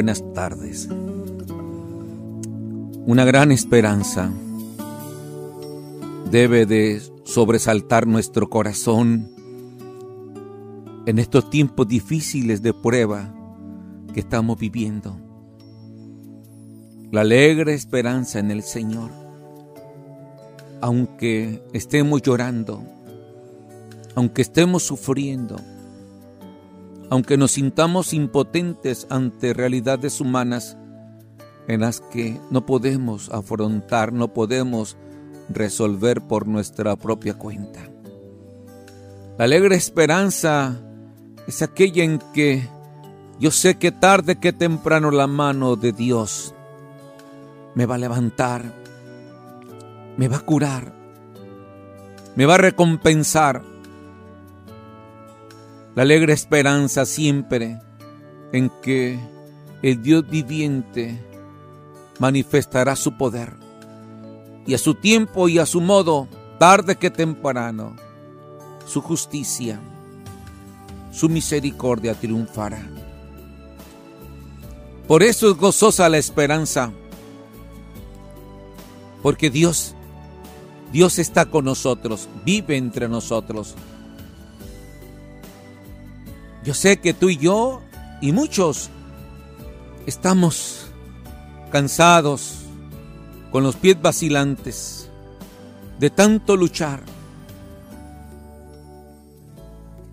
Buenas tardes. Una gran esperanza debe de sobresaltar nuestro corazón en estos tiempos difíciles de prueba que estamos viviendo. La alegre esperanza en el Señor. Aunque estemos llorando, aunque estemos sufriendo, aunque nos sintamos impotentes ante realidades humanas en las que no podemos afrontar, no podemos resolver por nuestra propia cuenta. La alegre esperanza es aquella en que yo sé que tarde que temprano la mano de Dios me va a levantar, me va a curar, me va a recompensar. La alegre esperanza siempre en que el Dios viviente manifestará su poder y a su tiempo y a su modo, tarde que temprano, su justicia, su misericordia triunfará. Por eso es gozosa la esperanza, porque Dios, Dios está con nosotros, vive entre nosotros. Yo sé que tú y yo y muchos estamos cansados, con los pies vacilantes, de tanto luchar,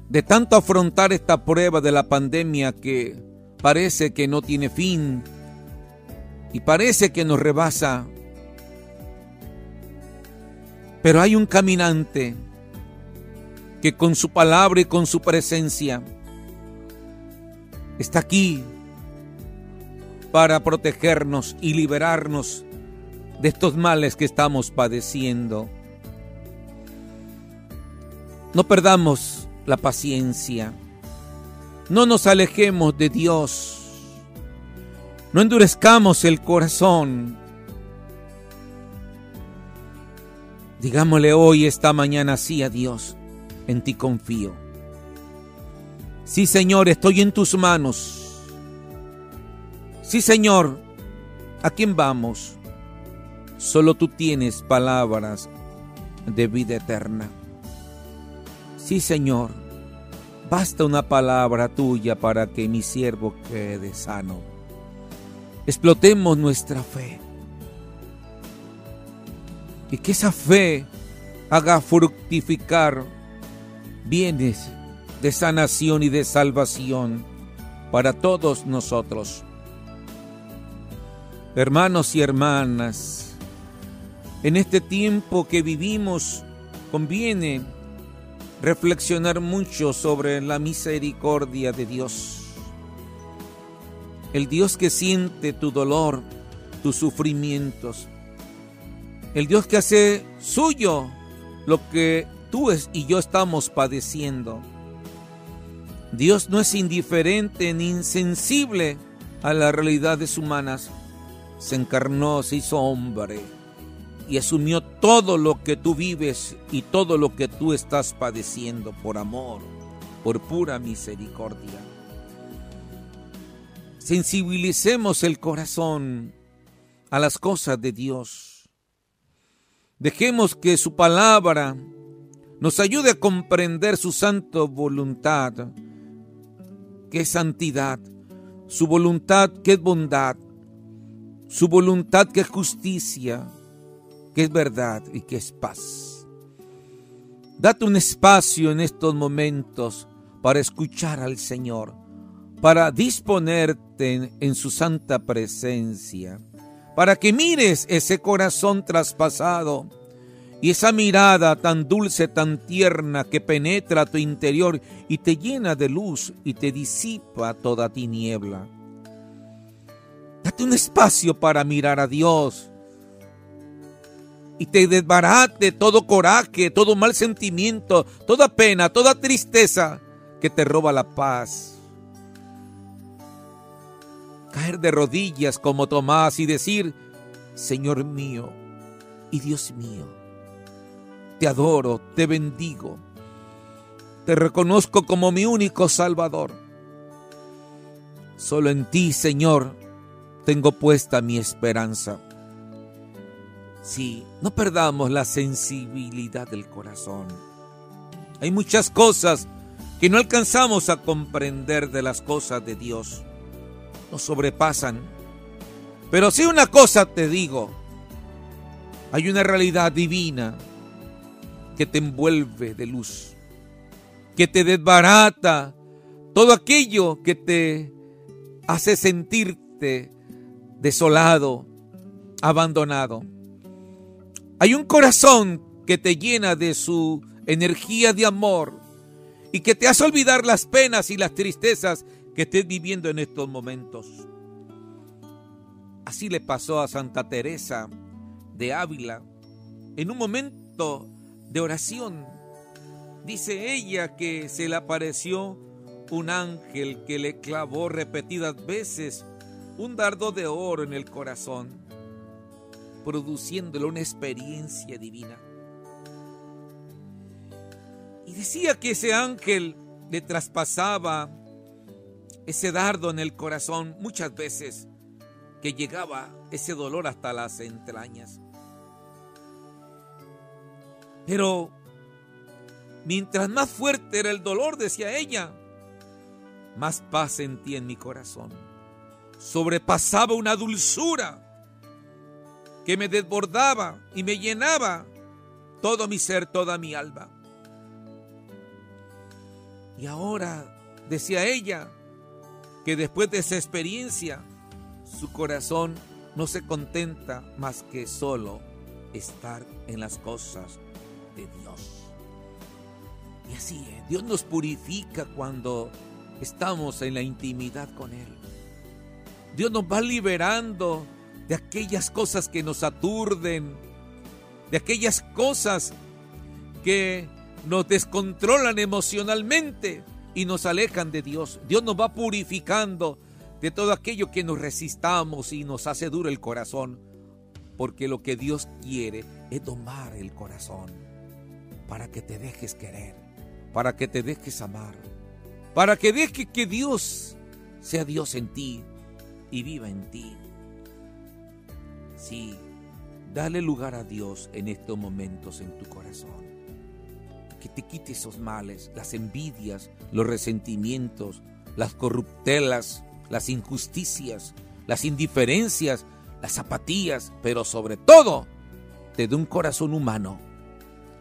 de tanto afrontar esta prueba de la pandemia que parece que no tiene fin y parece que nos rebasa. Pero hay un caminante que con su palabra y con su presencia está aquí para protegernos y liberarnos de estos males que estamos padeciendo. No perdamos la paciencia. No nos alejemos de Dios. No endurezcamos el corazón. Digámosle hoy, esta mañana, sí a Dios. En ti confío. Sí, Señor, estoy en tus manos. Sí, Señor, ¿a quién vamos? Solo tú tienes palabras de vida eterna. Sí, Señor, basta una palabra tuya para que mi siervo quede sano. Explotemos nuestra fe. Y que esa fe haga fructificar bienes de sanación y de salvación para todos nosotros. Hermanos y hermanas, en este tiempo que vivimos conviene reflexionar mucho sobre la misericordia de Dios. El Dios que siente tu dolor, tus sufrimientos. El Dios que hace suyo lo que tú y yo estamos padeciendo. Dios no es indiferente ni insensible a las realidades humanas. Se encarnó, se hizo hombre y asumió todo lo que tú vives y todo lo que tú estás padeciendo por amor, por pura misericordia. Sensibilicemos el corazón a las cosas de Dios. Dejemos que su palabra nos ayude a comprender su santa voluntad, que es santidad, su voluntad que es bondad, su voluntad que es justicia, que es verdad y que es paz. Date un espacio en estos momentos para escuchar al Señor, para disponerte en, su santa presencia, para que mires ese corazón traspasado y esa mirada tan dulce, tan tierna que penetra tu interior y te llena de luz y te disipa toda tiniebla. Date un espacio para mirar a Dios y te desbarate todo coraje, todo mal sentimiento, toda pena, toda tristeza que te roba la paz. Caer de rodillas como Tomás y decir, Señor mío y Dios mío, te adoro, te bendigo, te reconozco como mi único Salvador. Solo en ti, Señor, tengo puesta mi esperanza. Sí, no perdamos la sensibilidad del corazón. Hay muchas cosas que no alcanzamos a comprender de las cosas de Dios. Nos sobrepasan. Pero si una cosa te digo, hay una realidad divina que te envuelve de luz, que te desbarata todo aquello que te hace sentirte desolado, abandonado. Hay un corazón que te llena de su energía de amor y que te hace olvidar las penas y las tristezas que estés viviendo en estos momentos. Así le pasó a Santa Teresa de Ávila en un momento de oración. Dice ella que se le apareció un ángel que le clavó repetidas veces un dardo de oro en el corazón, produciéndole una experiencia divina. Y decía que ese ángel le traspasaba ese dardo en el corazón muchas veces, que llegaba ese dolor hasta las entrañas. Pero mientras más fuerte era el dolor, decía ella, más paz sentía en mi corazón. Sobrepasaba una dulzura que me desbordaba y me llenaba todo mi ser, toda mi alma. Y ahora, decía ella, que después de esa experiencia, su corazón no se contenta más que solo estar en las cosas Dios. Y así es, Dios nos purifica cuando estamos en la intimidad con Él. Dios nos va liberando de aquellas cosas que nos aturden, de aquellas cosas que nos descontrolan emocionalmente y nos alejan de Dios. Dios nos va purificando de todo aquello que nos resistamos y nos hace duro el corazón, porque lo que Dios quiere es domar el corazón para que te dejes querer, para que te dejes amar para que deje que Dios sea Dios en ti y viva en ti. Sí, dale lugar a Dios en estos momentos en tu corazón. Que te quite esos males, las envidias, los resentimientos, las corruptelas, las injusticias, las indiferencias, las apatías, pero sobre todo te dé un corazón humano.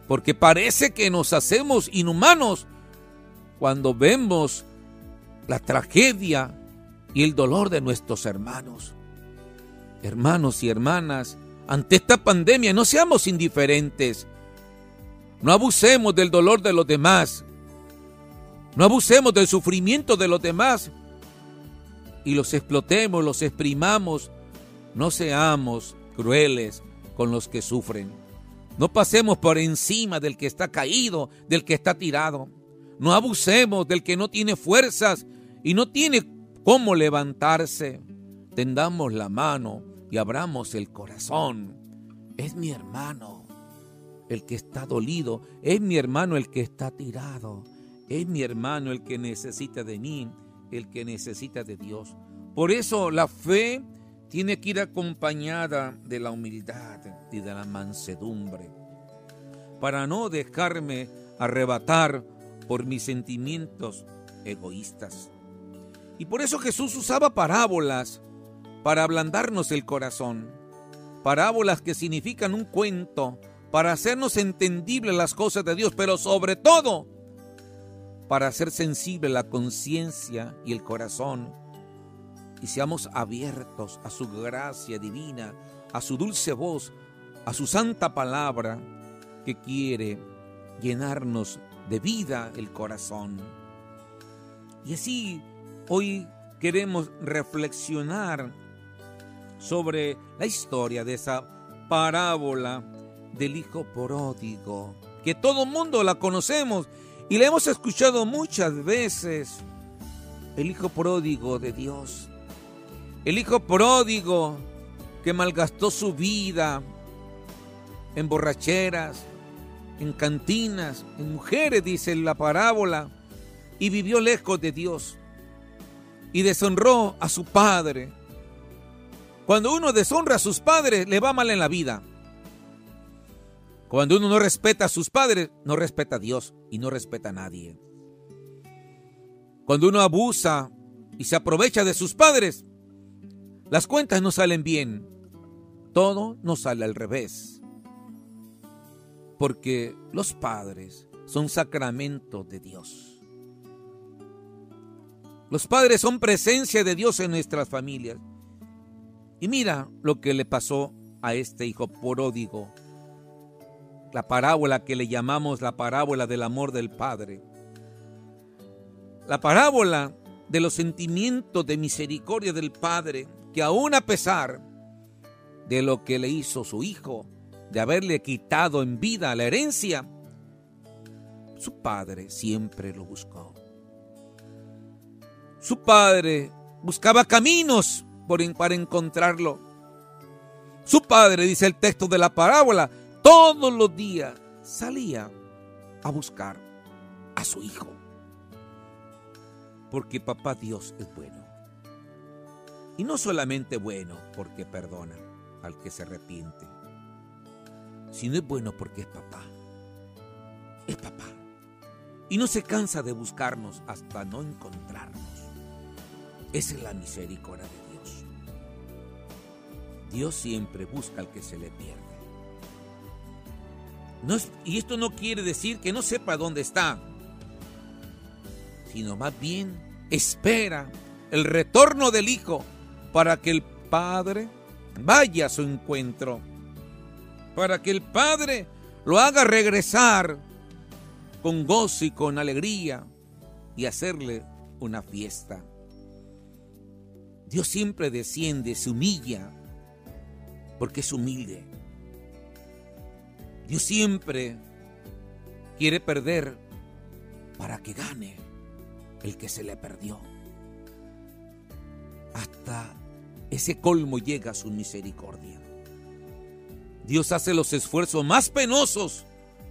Porque parece que nos hacemos inhumanos cuando vemos la tragedia y el dolor de nuestros hermanos. Hermanos y hermanas, ante esta pandemia no seamos indiferentes. No abusemos del dolor de los demás. No abusemos del sufrimiento de los demás. Y los explotemos, los exprimamos. No seamos crueles con los que sufren. No pasemos por encima del que está caído, del que está tirado. No abusemos del que no tiene fuerzas y no tiene cómo levantarse. Tendamos la mano y abramos el corazón. Es mi hermano el que está dolido, es mi hermano el que está tirado, es mi hermano el que necesita de mí, el que necesita de Dios. Por eso la fe tiene que ir acompañada de la humildad y de la mansedumbre, para no dejarme arrebatar por mis sentimientos egoístas. Y por eso Jesús usaba parábolas para ablandarnos el corazón. Parábolas que significan un cuento para hacernos entendibles las cosas de Dios, pero sobre todo para hacer sensible la conciencia y el corazón y seamos abiertos a su gracia divina, a su dulce voz, a su santa palabra que quiere llenarnos de vida el corazón. Y así hoy queremos reflexionar sobre la historia de esa parábola del hijo pródigo, que todo mundo la conocemos y la hemos escuchado muchas veces. El hijo pródigo de Dios. El hijo pródigo que malgastó su vida en borracheras, en cantinas, en mujeres, dice la parábola, y vivió lejos de Dios. y deshonró a su padre. Cuando uno deshonra a sus padres, le va mal en la vida. Cuando uno no respeta a sus padres, no respeta a Dios y no respeta a nadie. Cuando uno abusa y se aprovecha de sus padres, las cuentas no salen bien. Todo nos sale al revés. Porque los padres son sacramento de Dios. Los padres son presencia de Dios en nuestras familias. Y mira lo que le pasó a este hijo pródigo. La parábola que le llamamos la parábola del amor del Padre. La parábola de los sentimientos de misericordia del Padre, que aún a pesar de lo que le hizo su hijo, de haberle quitado en vida la herencia, su padre siempre lo buscó. Su padre buscaba caminos para encontrarlo. Su padre, dice el texto de la parábola, todos los días salía a buscar a su hijo. Porque papá Dios es bueno. Y no solamente bueno porque perdona al que se arrepiente, sino es bueno porque es papá. Es papá. Y no se cansa de buscarnos hasta no encontrarnos. Esa es la misericordia de Dios. Dios siempre busca al que se le pierde. y esto no quiere decir que no sepa dónde está, sino más bien espera el retorno del Hijo para que el Padre vaya a su encuentro, para que el Padre lo haga regresar con gozo y con alegría y hacerle una fiesta. Dios siempre desciende, se humilla, porque es humilde. Dios siempre quiere perder para que gane el que se le perdió. Hasta ese colmo llega a su misericordia. Dios hace los esfuerzos más penosos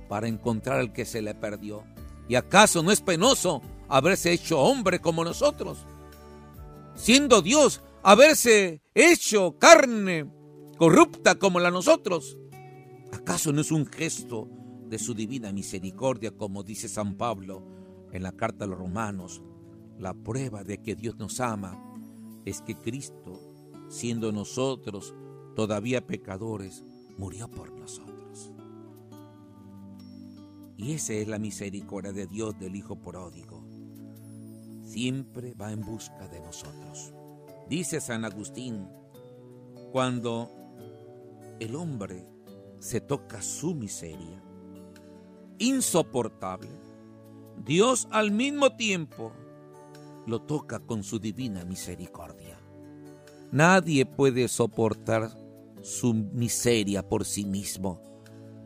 para encontrar al que se le perdió. ¿Y acaso no es penoso haberse hecho hombre como nosotros? siendo Dios, haberse hecho carne corrupta como la nosotros? ¿Acaso no es un gesto de su divina misericordia, como dice San Pablo en la carta a los romanos? La prueba de que Dios nos ama es que Cristo, siendo nosotros todavía pecadores, murió por nosotros. Y esa es la misericordia de Dios del Hijo pródigo siempre va en busca de nosotros. Dice San Agustín, cuando el hombre se toca su miseria, insoportable, Dios al mismo tiempo lo toca con su divina misericordia. Nadie puede soportar su miseria por sí mismo.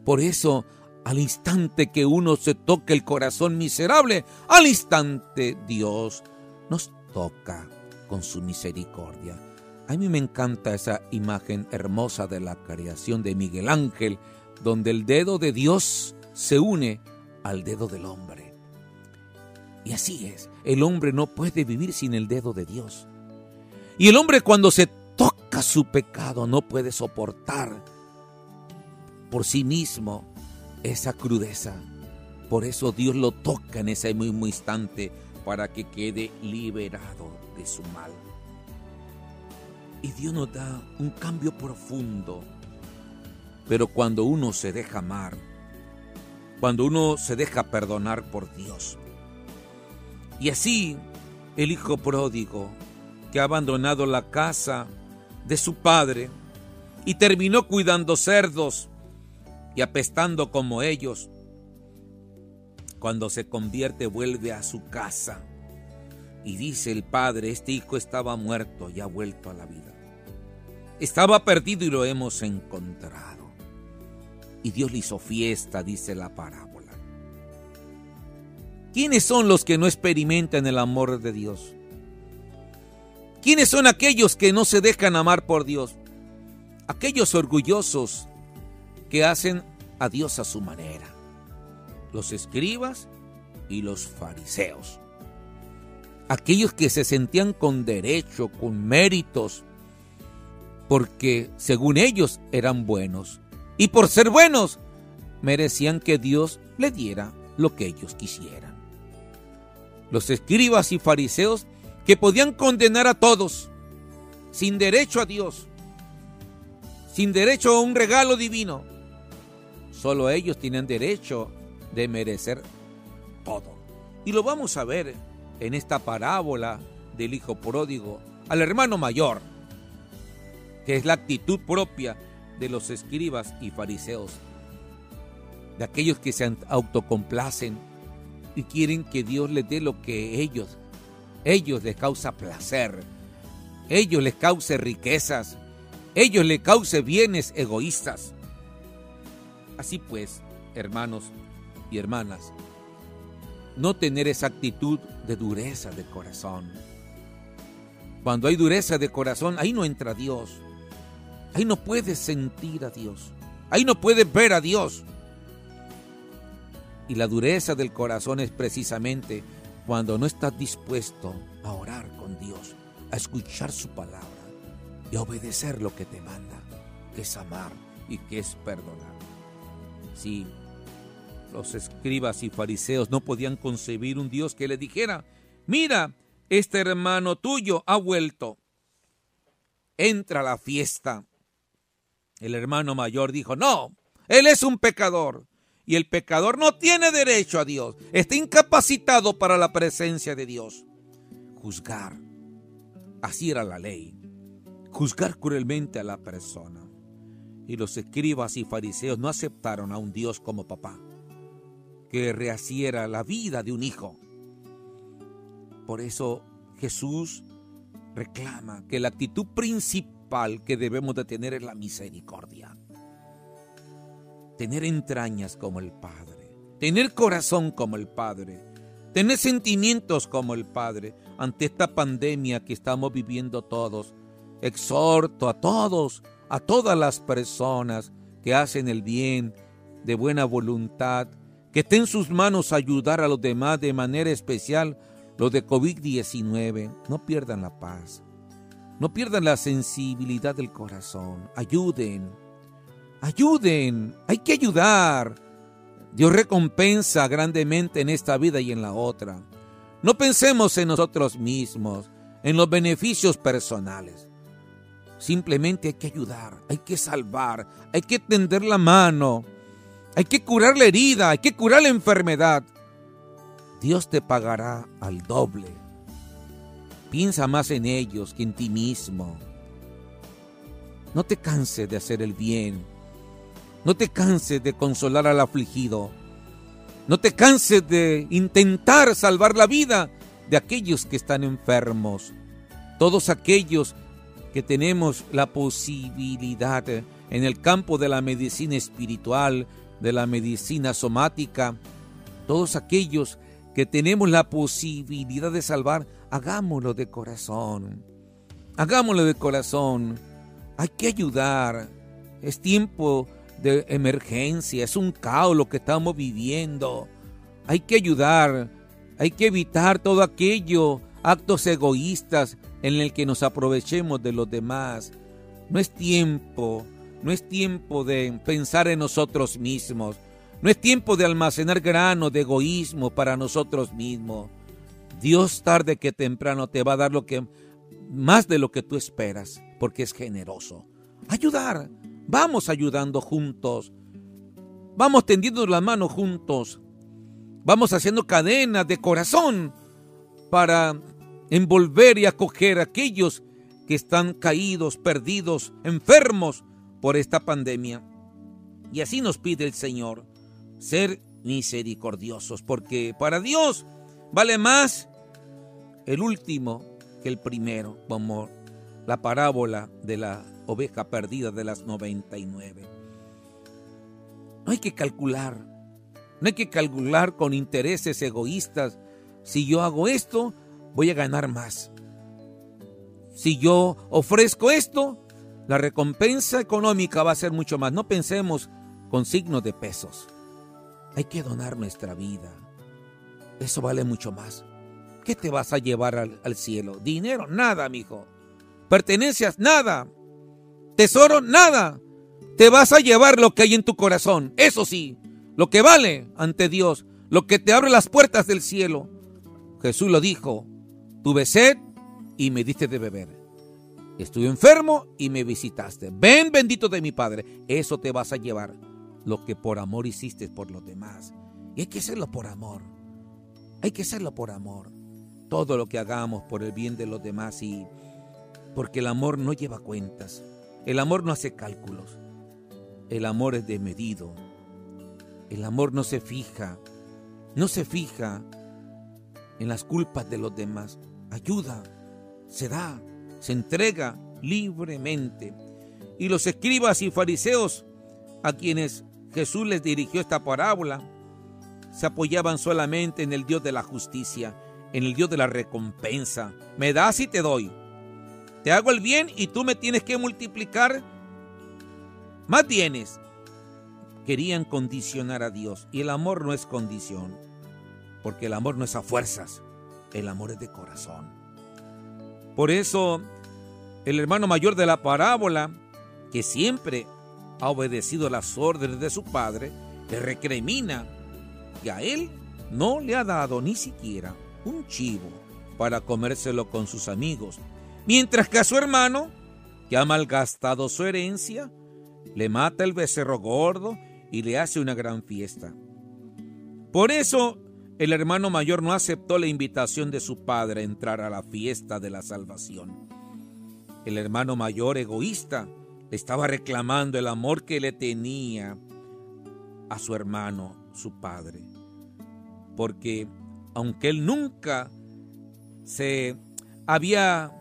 Por eso al instante que uno se toca el corazón miserable, al instante Dios nos toca con su misericordia. A mí me encanta esa imagen hermosa de la creación de Miguel Ángel, donde el dedo de Dios se une al dedo del hombre. Y así es, el hombre no puede vivir sin el dedo de Dios. Y el hombre cuando se toca su pecado no puede soportar por sí mismo esa crudeza. Por eso Dios lo toca en ese mismo instante para que quede liberado de su mal. Y Dios nos da un cambio profundo. Pero cuando uno se deja amar, cuando uno se deja perdonar por Dios. Y así el hijo pródigo que ha abandonado la casa de su padre y terminó cuidando cerdos y apestando como ellos, cuando se convierte vuelve a su casa. Y dice el padre, este hijo estaba muerto y ha vuelto a la vida. Estaba perdido y lo hemos encontrado. Y Dios le hizo fiesta, dice la parábola. ¿Quiénes son los que no experimentan el amor de Dios? ¿Quiénes son aquellos que no se dejan amar por Dios? Aquellos orgullosos que hacen a Dios a su manera. Los escribas y los fariseos. aquellos que se sentían con derecho, con méritos, porque según ellos eran buenos. Y por ser buenos, merecían que Dios le diera lo que ellos quisieran. Los escribas y fariseos que podían condenar a todos, sin derecho a Dios, sin derecho a un regalo divino. Solo ellos tienen derecho de merecer todo. Y lo vamos a ver en esta parábola del hijo pródigo al hermano mayor, que es la actitud propia de los escribas y fariseos, de aquellos que se autocomplacen y quieren que Dios les dé lo que ellos, ellos les causa placer, ellos les cause riquezas, ellos les cause bienes egoístas. Así pues, hermanos y hermanas, no tener esa actitud de dureza de corazón. Cuando hay dureza de corazón, ahí no entra Dios. Ahí no puedes sentir a Dios. Ahí no puedes ver a Dios. Y la dureza del corazón es precisamente cuando no estás dispuesto a orar con Dios, a escuchar su palabra y a obedecer lo que te manda, que es amar y que es perdonar. Sí, los escribas y fariseos no podían concebir un Dios que le dijera, mira, este hermano tuyo ha vuelto, entra a la fiesta. El hermano mayor dijo, no, él es un pecador. Y el pecador no tiene derecho a Dios, está incapacitado para la presencia de Dios. Juzgar, así era la ley, juzgar cruelmente a la persona. Y los escribas y fariseos no aceptaron a un Dios como papá que rehaciera la vida de un hijo. Por eso Jesús reclama que la actitud principal que debemos de tener es la misericordia. Tener entrañas como el Padre, tener corazón como el Padre, tener sentimientos como el Padre ante esta pandemia que estamos viviendo todos. Exhorto a todos, a todas las personas que hacen el bien de buena voluntad, que esté en sus manos ayudar a los demás de manera especial los de COVID-19. No pierdan la paz, no pierdan la sensibilidad del corazón. Ayuden, ayuden, hay que ayudar. Dios recompensa grandemente en esta vida y en la otra. No pensemos en nosotros mismos, en los beneficios personales. Simplemente hay que ayudar, hay que salvar, hay que tender la mano hay que curar la herida, hay que curar la enfermedad. Dios te pagará al doble. Piensa más en ellos que en ti mismo. No te canses de hacer el bien. No te canses de consolar al afligido. No te canses de intentar salvar la vida de aquellos que están enfermos. Todos aquellos que tenemos la posibilidad en el campo de la medicina espiritual, de la medicina somática, todos aquellos que tenemos la posibilidad de salvar, hagámoslo de corazón. Hagámoslo de corazón. Hay que ayudar. Es tiempo de emergencia, es un caos lo que estamos viviendo. Hay que ayudar. Hay que evitar todo aquello, actos egoístas en el que nos aprovechemos de los demás. No es tiempo no es tiempo de pensar en nosotros mismos. No es tiempo de almacenar grano de egoísmo para nosotros mismos. Dios tarde que temprano te va a dar lo que más de lo que tú esperas, porque es generoso. Ayudar. Vamos ayudando juntos. Vamos tendiendo las manos juntos. Vamos haciendo cadenas de corazón para envolver y acoger a aquellos que están caídos, perdidos, enfermos, por esta pandemia. Y así nos pide el Señor, ser misericordiosos, porque para Dios vale más el último que el primero, como la parábola de la oveja perdida de las 99. No hay que calcular, no hay que calcular con intereses egoístas. Si yo hago esto, voy a ganar más. Si yo ofrezco esto, la recompensa económica va a ser mucho más. No pensemos con signos de pesos. Hay que donar nuestra vida. Eso vale mucho más. ¿qué te vas a llevar al, al cielo? Dinero, nada, mijo. Pertenencias, nada. Tesoro, nada. Te vas a llevar lo que hay en tu corazón. Eso sí, lo que vale ante Dios, lo que te abre las puertas del cielo. Jesús lo dijo, tuve sed y me diste de beber. Estuve enfermo y me visitaste. Ven bendito de mi Padre. Eso te vas a llevar. Lo que por amor hiciste por los demás. Y hay que hacerlo por amor. Hay que hacerlo por amor. Todo lo que hagamos por el bien de los demás y porque el amor no lleva cuentas. El amor no hace cálculos. El amor es desmedido. El amor no se fija. No se fija en las culpas de los demás. Ayuda, se da, se entrega libremente. Y los escribas y fariseos a quienes Jesús les dirigió esta parábola se apoyaban solamente en el Dios de la justicia, en el Dios de la recompensa. Me das y te doy. Te hago el bien y tú me tienes que multiplicar más bienes. Querían condicionar a Dios y el amor no es condición, porque el amor no es a fuerzas, el amor es de corazón. Por eso el hermano mayor de la parábola, que siempre ha obedecido las órdenes de su padre, le recrimina que a él no le ha dado ni siquiera un chivo para comérselo con sus amigos, mientras que a su hermano, que ha malgastado su herencia, le mata el becerro gordo y le hace una gran fiesta. Por eso el hermano mayor no aceptó la invitación de su padre a entrar a la fiesta de la salvación. El hermano mayor egoísta le estaba reclamando el amor que le tenía a su hermano, su padre. Porque aunque él nunca se había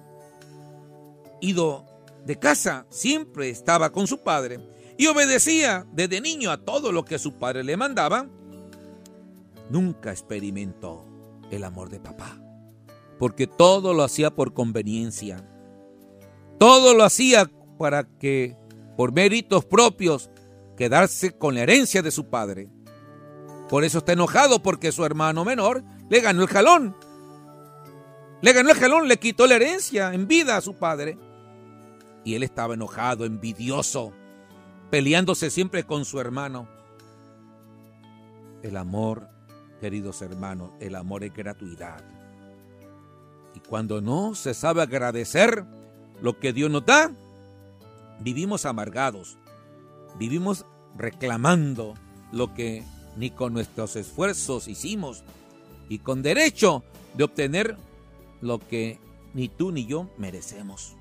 ido de casa, siempre estaba con su padre y obedecía desde niño a todo lo que su padre le mandaba, nunca experimentó el amor de papá, porque todo lo hacía por conveniencia, todo lo hacía para que, por méritos propios, quedarse con la herencia de su padre. Por eso está enojado porque su hermano menor le ganó el jalón. Le ganó el jalón, le quitó la herencia en vida a su padre. Y él estaba enojado, envidioso, peleándose siempre con su hermano. El amor, queridos hermanos, el amor es gratuidad. Y cuando no se sabe agradecer lo que Dios nos da, vivimos amargados, vivimos reclamando lo que ni con nuestros esfuerzos hicimos y con derecho de obtener lo que ni tú ni yo merecemos.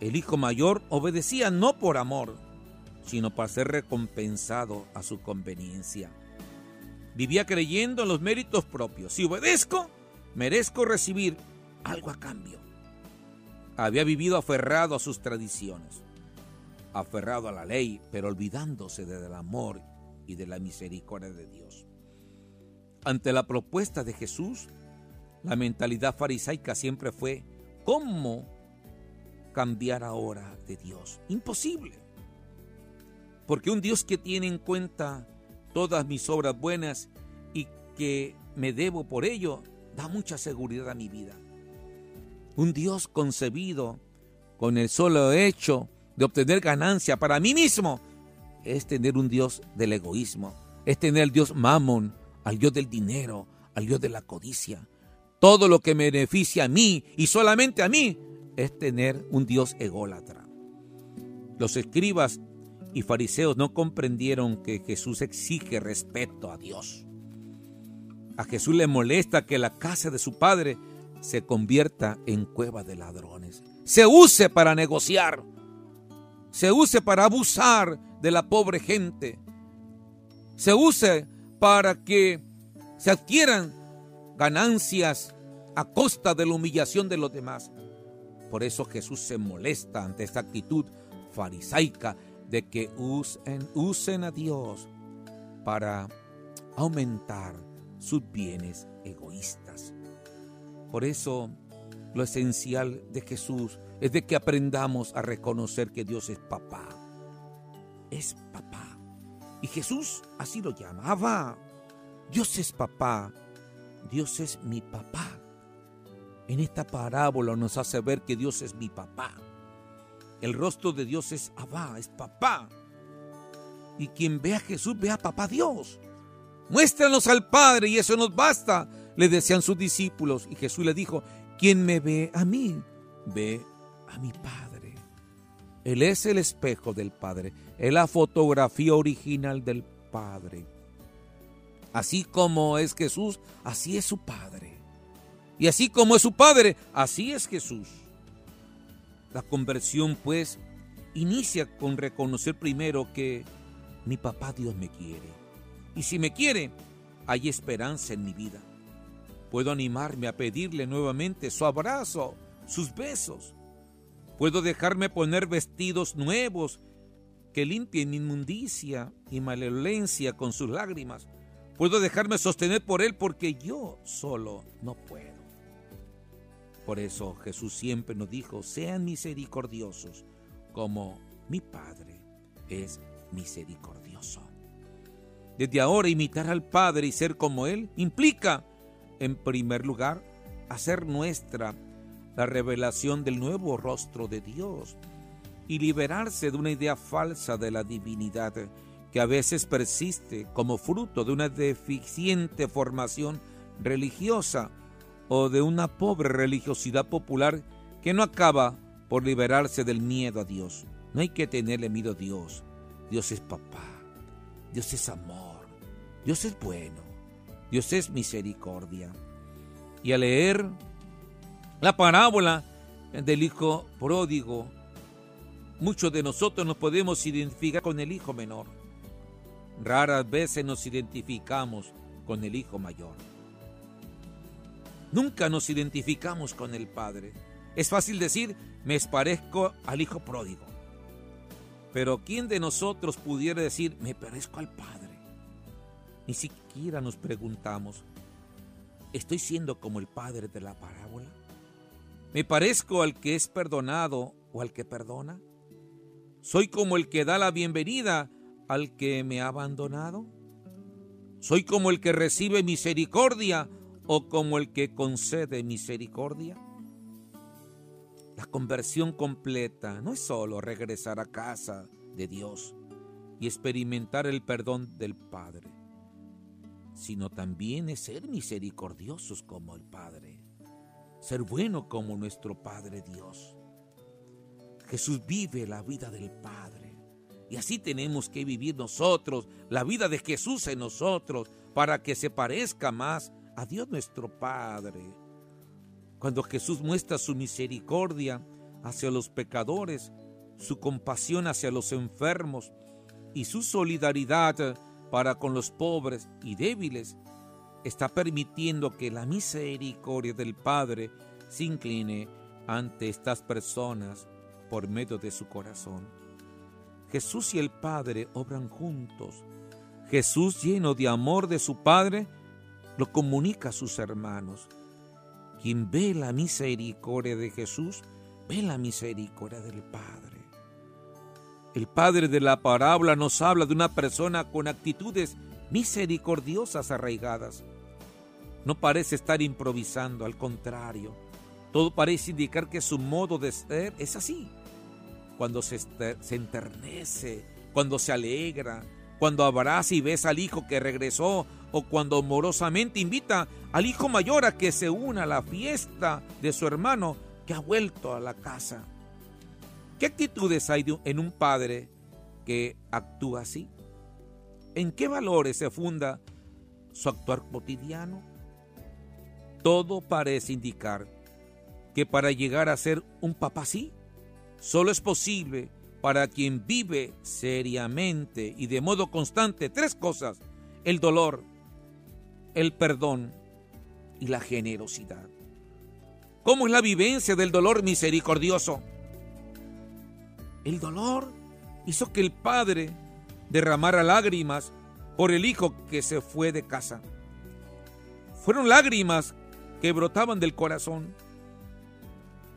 El hijo mayor obedecía no por amor, sino para ser recompensado a su conveniencia. Vivía creyendo en los méritos propios. Si obedezco, merezco recibir algo a cambio. Había vivido aferrado a sus tradiciones, aferrado a la ley, pero olvidándose del amor y de la misericordia de Dios. Ante la propuesta de Jesús, la mentalidad farisaica siempre fue, ¿cómo cambiar ahora de Dios? Imposible. Porque un Dios que tiene en cuenta todas mis obras buenas y que me debo por ello, da mucha seguridad a mi vida. Un Dios concebido con el solo hecho de obtener ganancia para mí mismo es tener un Dios del egoísmo, es tener al Dios mamón, al Dios del dinero, al Dios de la codicia. Todo lo que beneficia a mí y solamente a mí es tener un Dios ególatra. Los escribas y fariseos no comprendieron que Jesús exige respeto a Dios. A Jesús le molesta que la casa de su padre se convierta en cueva de ladrones, se use para negociar, se use para abusar de la pobre gente, se use para que se adquieran ganancias a costa de la humillación de los demás. Por eso Jesús se molesta ante esta actitud farisaica de que usen, usen a Dios para aumentar sus bienes egoístas. Por eso lo esencial de Jesús es de que aprendamos a reconocer que Dios es papá. Es papá. Y Jesús así lo llamaba. Dios es papá. Dios es mi papá. En esta parábola nos hace ver que Dios es mi papá. El rostro de Dios es Abba, es papá. Y quien ve a Jesús ve a papá Dios. Muéstranos al Padre y eso nos basta, le decían sus discípulos. Y Jesús le dijo, quien me ve a mí, ve a mi Padre. Él es el espejo del Padre, es la fotografía original del Padre. Así como es Jesús, así es su Padre. Y así como es su Padre, así es Jesús. La conversión, pues, inicia con reconocer primero que mi papá Dios me quiere. Y si me quiere, hay esperanza en mi vida. Puedo animarme a pedirle nuevamente su abrazo, sus besos. Puedo dejarme poner vestidos nuevos que limpien mi inmundicia y malevolencia con sus lágrimas. Puedo dejarme sostener por Él porque yo solo no puedo. Por eso Jesús siempre nos dijo, sean misericordiosos como mi Padre es misericordioso. Desde ahora imitar al Padre y ser como Él implica, en primer lugar, hacer nuestra la revelación del nuevo rostro de Dios y liberarse de una idea falsa de la divinidad que a veces persiste como fruto de una deficiente formación religiosa o de una pobre religiosidad popular que no acaba por liberarse del miedo a Dios. No hay que tenerle miedo a Dios. Dios es papá. Dios es amor. Dios es bueno. Dios es misericordia. Y al leer la parábola del hijo pródigo, muchos de nosotros nos podemos identificar con el hijo menor. Raras veces nos identificamos con el hijo mayor. Nunca nos identificamos con el padre. Es fácil decir, me parezco al hijo pródigo. Pero ¿quién de nosotros pudiera decir, me parezco al padre? Ni siquiera nos preguntamos, ¿estoy siendo como el padre de la parábola? ¿Me parezco al que es perdonado o al que perdona? ¿Soy como el que da la bienvenida al que me ha abandonado? ¿Soy como el que recibe misericordia o como el que concede misericordia? La conversión completa no es solo regresar a casa de Dios y experimentar el perdón del Padre, sino también es ser misericordiosos como el Padre ser bueno como nuestro Padre Dios. Jesús vive la vida del Padre. Y así tenemos que vivir nosotros, la vida de Jesús en nosotros, para que se parezca más a Dios nuestro Padre. Cuando Jesús muestra su misericordia hacia los pecadores, su compasión hacia los enfermos y su solidaridad para con los pobres y débiles, está permitiendo que la misericordia del Padre se incline ante estas personas por medio de su corazón. Jesús y el Padre obran juntos. Jesús, lleno de amor de su Padre, lo comunica a sus hermanos. Quien ve la misericordia de Jesús, ve la misericordia del Padre. El Padre de la parábola nos habla de una persona con actitudes misericordiosas arraigadas. No parece estar improvisando, al contrario, todo parece indicar que su modo de ser es así. Cuando se, enternece, cuando se alegra, cuando abraza y besa al hijo que regresó o cuando amorosamente invita al hijo mayor a que se una a la fiesta de su hermano que ha vuelto a la casa. ¿Qué actitudes hay en un padre que actúa así? ¿En qué valores se funda su actuar cotidiano? Todo parece indicar que para llegar a ser un papá así, solo es posible para quien vive seriamente y de modo constante tres cosas, el dolor, el perdón y la generosidad. ¿Cómo es la vivencia del dolor misericordioso? El dolor hizo que el padre derramara lágrimas por el hijo que se fue de casa. Fueron lágrimas que brotaban del corazón.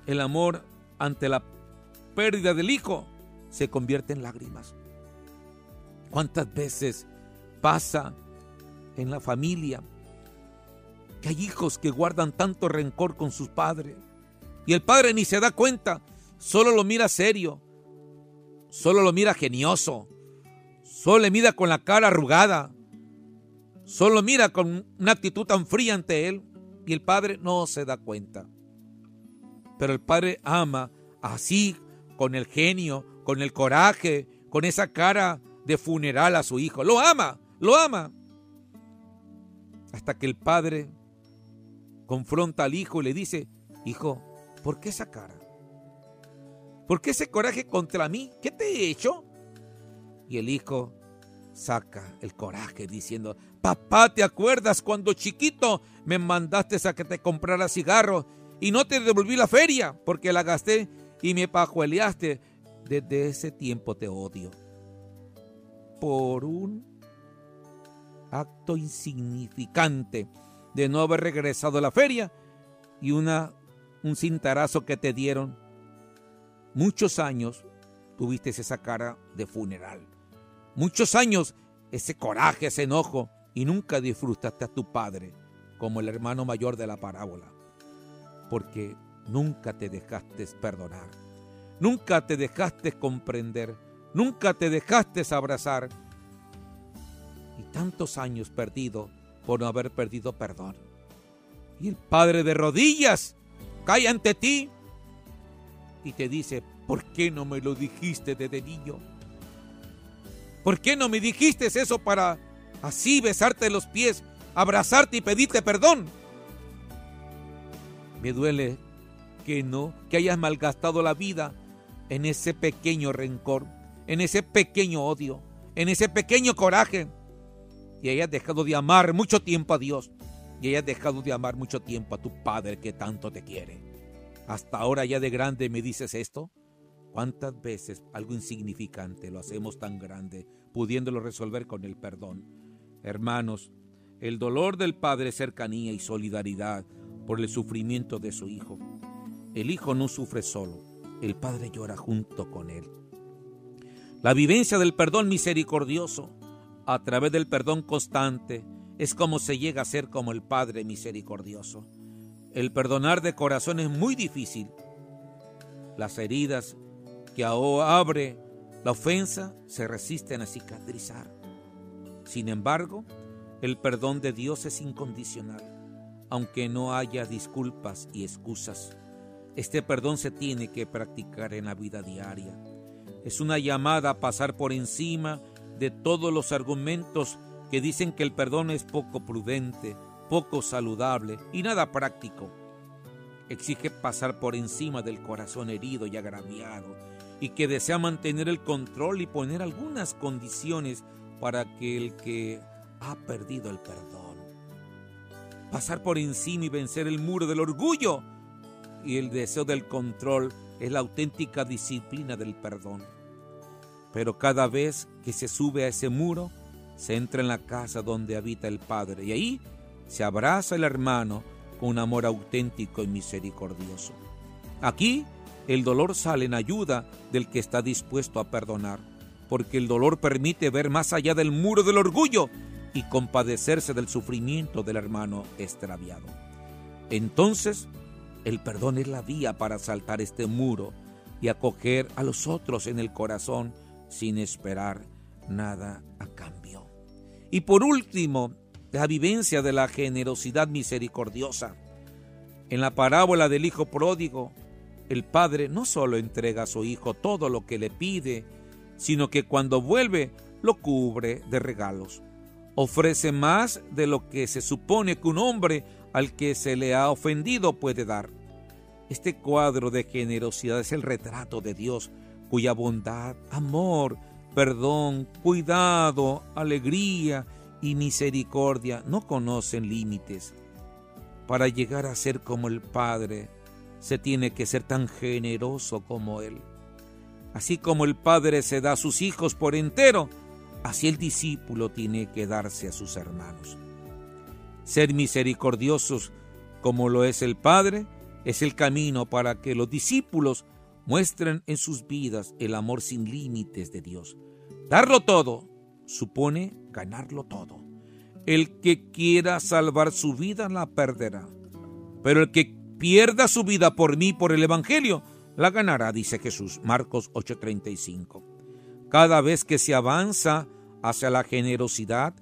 El amor ante la pérdida del hijo se convierte en lágrimas. ¿Cuántas veces pasa en la familia que hay hijos que guardan tanto rencor con sus padres. Y el padre ni se da cuenta, solo lo mira serio, solo lo mira genioso, solo le mira con la cara arrugada, solo mira con una actitud tan fría ante él y el padre no se da cuenta. Pero el padre ama así, con el genio, con el coraje, con esa cara de funeral a su hijo. Lo ama, lo ama. Hasta que el padre confronta al hijo y le dice, hijo, ¿por qué esa cara? ¿Por qué ese coraje contra mí? ¿Qué te he hecho? Y el hijo saca el coraje diciendo, papá, ¿te acuerdas cuando chiquito me mandaste a que te comprara cigarros y no te devolví la feria porque la gasté y me pajueleaste? Desde ese tiempo te odio. Por un acto insignificante de no haber regresado a la feria y una, un cintarazo que te dieron. Muchos años tuviste esa cara de funeral. Muchos años ese coraje, ese enojo y nunca disfrutaste a tu padre como el hermano mayor de la parábola. Porque nunca te dejaste perdonar. Nunca te dejaste comprender. Nunca te dejaste abrazar. Y tantos años perdidos por no haber perdido perdón. Y el Padre de rodillas cae ante ti y te dice, ¿por qué no me lo dijiste desde niño? ¿Por qué no me dijiste eso para así besarte los pies, abrazarte y pedirte perdón? Me duele que no, que hayas malgastado la vida en ese pequeño rencor, en ese pequeño odio, en ese pequeño coraje y hayas dejado de amar mucho tiempo a Dios y hayas dejado de amar mucho tiempo a tu Padre que tanto te quiere. Hasta ahora ya de grande me dices esto. ¿Cuántas veces algo insignificante lo hacemos tan grande, pudiéndolo resolver con el perdón? Hermanos, el dolor del Padre es cercanía y solidaridad por el sufrimiento de su Hijo. El Hijo no sufre solo, el Padre llora junto con él. La vivencia del perdón misericordioso a través del perdón constante, es como se llega a ser como el Padre misericordioso. El perdonar de corazón es muy difícil. Las heridas que abre la ofensa se resisten a cicatrizar. Sin embargo, el perdón de Dios es incondicional, aunque no haya disculpas y excusas. Este perdón se tiene que practicar en la vida diaria. Es una llamada a pasar por encima de todos los argumentos que dicen que el perdón es poco prudente, poco saludable y nada práctico. Exige pasar por encima del corazón herido y agraviado y que desea mantener el control y poner algunas condiciones para que el que ha perdido el perdón. Pasar por encima y vencer el muro del orgullo y el deseo del control es la auténtica disciplina del perdón. Pero cada vez que se sube a ese muro, se entra en la casa donde habita el Padre y ahí se abraza el hermano con un amor auténtico y misericordioso. Aquí el dolor sale en ayuda del que está dispuesto a perdonar, porque el dolor permite ver más allá del muro del orgullo y compadecerse del sufrimiento del hermano extraviado. Entonces, el perdón es la vía para saltar este muro y acoger a los otros en el corazón sin esperar nada a cambio. Y por último, la vivencia de la generosidad misericordiosa. En la parábola del Hijo Pródigo, el Padre no solo entrega a su Hijo todo lo que le pide, sino que cuando vuelve lo cubre de regalos. Ofrece más de lo que se supone que un hombre al que se le ha ofendido puede dar. Este cuadro de generosidad es el retrato de Dios cuya bondad, amor, perdón, cuidado, alegría y misericordia no conocen límites. Para llegar a ser como el Padre, se tiene que ser tan generoso como Él. Así como el Padre se da a sus hijos por entero, así el discípulo tiene que darse a sus hermanos. Ser misericordiosos como lo es el Padre es el camino para que los discípulos muestren en sus vidas el amor sin límites de Dios. Darlo todo supone ganarlo todo. El que quiera salvar su vida la perderá. Pero el que pierda su vida por mí, por el Evangelio, la ganará, dice Jesús. Marcos 8:35. Cada vez que se avanza hacia la generosidad,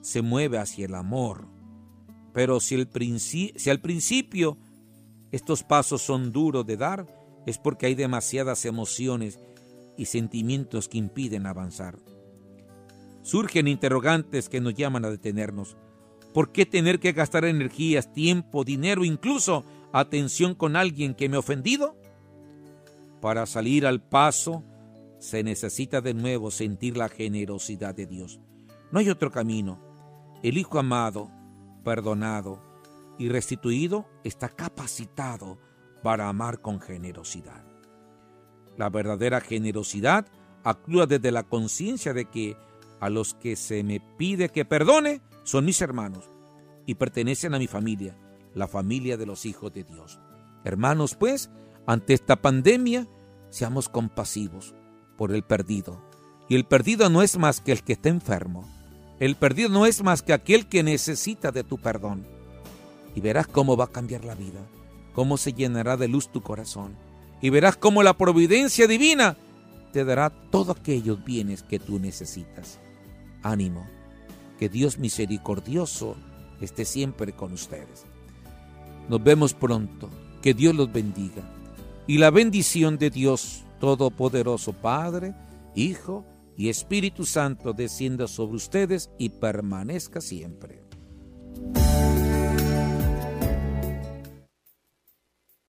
se mueve hacia el amor. Pero si, el si al principio estos pasos son duros de dar, es porque hay demasiadas emociones y sentimientos que impiden avanzar. Surgen interrogantes que nos llaman a detenernos. ¿Por qué tener que gastar energías, tiempo, dinero, incluso atención con alguien que me ha ofendido? Para salir al paso se necesita de nuevo sentir la generosidad de Dios. No hay otro camino. El Hijo amado, perdonado y restituido está capacitado para amar con generosidad. La verdadera generosidad actúa desde la conciencia de que a los que se me pide que perdone son mis hermanos y pertenecen a mi familia, la familia de los hijos de Dios. Hermanos, pues, ante esta pandemia, seamos compasivos por el perdido. Y el perdido no es más que el que está enfermo. El perdido no es más que aquel que necesita de tu perdón. Y verás cómo va a cambiar la vida, cómo se llenará de luz tu corazón. Y verás cómo la providencia divina te dará todos aquellos bienes que tú necesitas. Ánimo, que Dios misericordioso esté siempre con ustedes. Nos vemos pronto, que Dios los bendiga. Y la bendición de Dios Todopoderoso Padre, Hijo y Espíritu Santo descienda sobre ustedes y permanezca siempre.